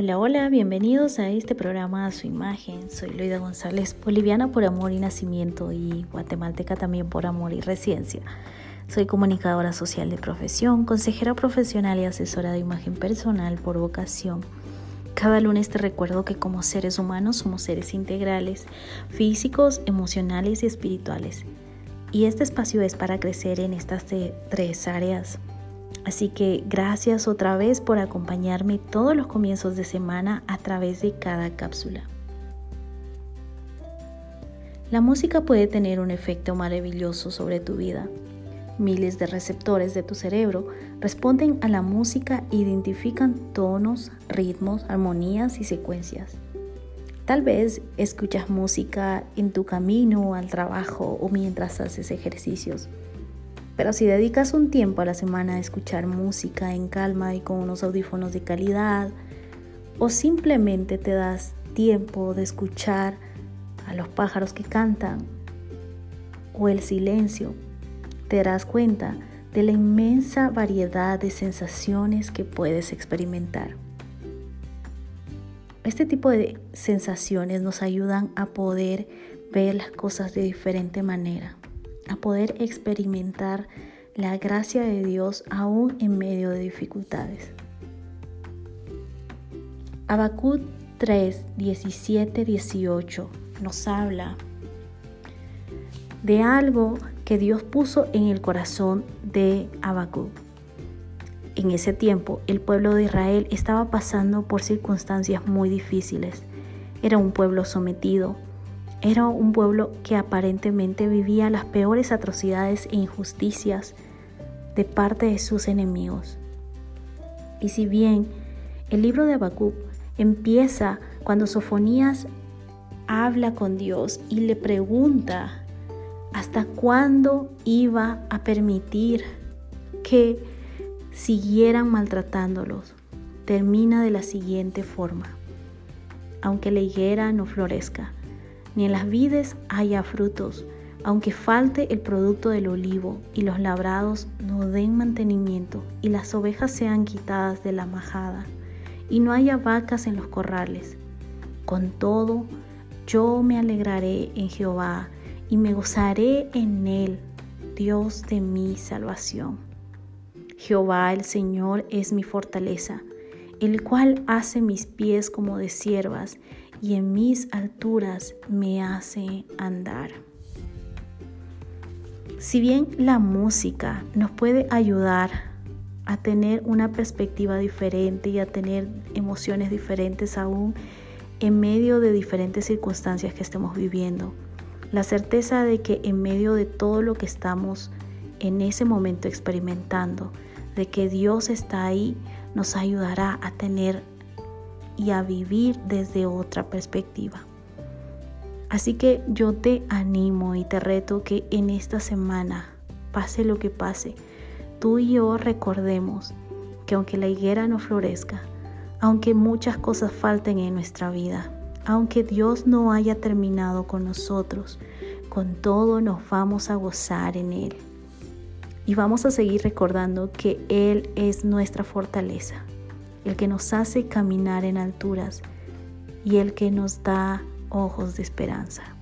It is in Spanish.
Hola, hola, bienvenidos a este programa a su imagen. Soy Loida González, boliviana por amor y nacimiento y guatemalteca también por amor y residencia. Soy comunicadora social de profesión, consejera profesional y asesora de imagen personal por vocación. Cada lunes te recuerdo que como seres humanos somos seres integrales, físicos, emocionales y espirituales. Y este espacio es para crecer en estas tres áreas Así que gracias otra vez por acompañarme todos los comienzos de semana a través de cada cápsula. La música puede tener un efecto maravilloso sobre tu vida. Miles de receptores de tu cerebro responden a la música e identifican tonos, ritmos, armonías y secuencias. Tal vez escuchas música en tu camino al trabajo o mientras haces ejercicios. Pero si dedicas un tiempo a la semana a escuchar música en calma y con unos audífonos de calidad, o simplemente te das tiempo de escuchar a los pájaros que cantan, o el silencio, te darás cuenta de la inmensa variedad de sensaciones que puedes experimentar. Este tipo de sensaciones nos ayudan a poder ver las cosas de diferente manera a poder experimentar la gracia de Dios aún en medio de dificultades. Habacuc 3, 17, 18 nos habla de algo que Dios puso en el corazón de Habacuc. En ese tiempo, el pueblo de Israel estaba pasando por circunstancias muy difíciles. Era un pueblo sometido, era un pueblo que aparentemente vivía las peores atrocidades e injusticias de parte de sus enemigos. Y si bien el libro de Habacuc empieza cuando Sofonías habla con Dios y le pregunta hasta cuándo iba a permitir que siguieran maltratándolos, termina de la siguiente forma. Aunque la higuera no florezca, ni en las vides haya frutos, aunque falte el producto del olivo y los labrados no den mantenimiento y las ovejas sean quitadas de la majada y no haya vacas en los corrales. Con todo, yo me alegraré en Jehová y me gozaré en él, Dios de mi salvación. Jehová el Señor es mi fortaleza, el cual hace mis pies como de siervas y en mis alturas me hace andar. Si bien la música nos puede ayudar a tener una perspectiva diferente y a tener emociones diferentes aún en medio de diferentes circunstancias que estemos viviendo, la certeza de que en medio de todo lo que estamos en ese momento experimentando, de que Dios está ahí, nos ayudará a tener y a vivir desde otra perspectiva. Así que yo te animo y te reto que en esta semana, pase lo que pase, tú y yo recordemos que aunque la higuera no florezca, aunque muchas cosas falten en nuestra vida, aunque Dios no haya terminado con nosotros, con todo nos vamos a gozar en Él. Y vamos a seguir recordando que Él es nuestra fortaleza, el que nos hace caminar en alturas y el que nos da ojos de esperanza.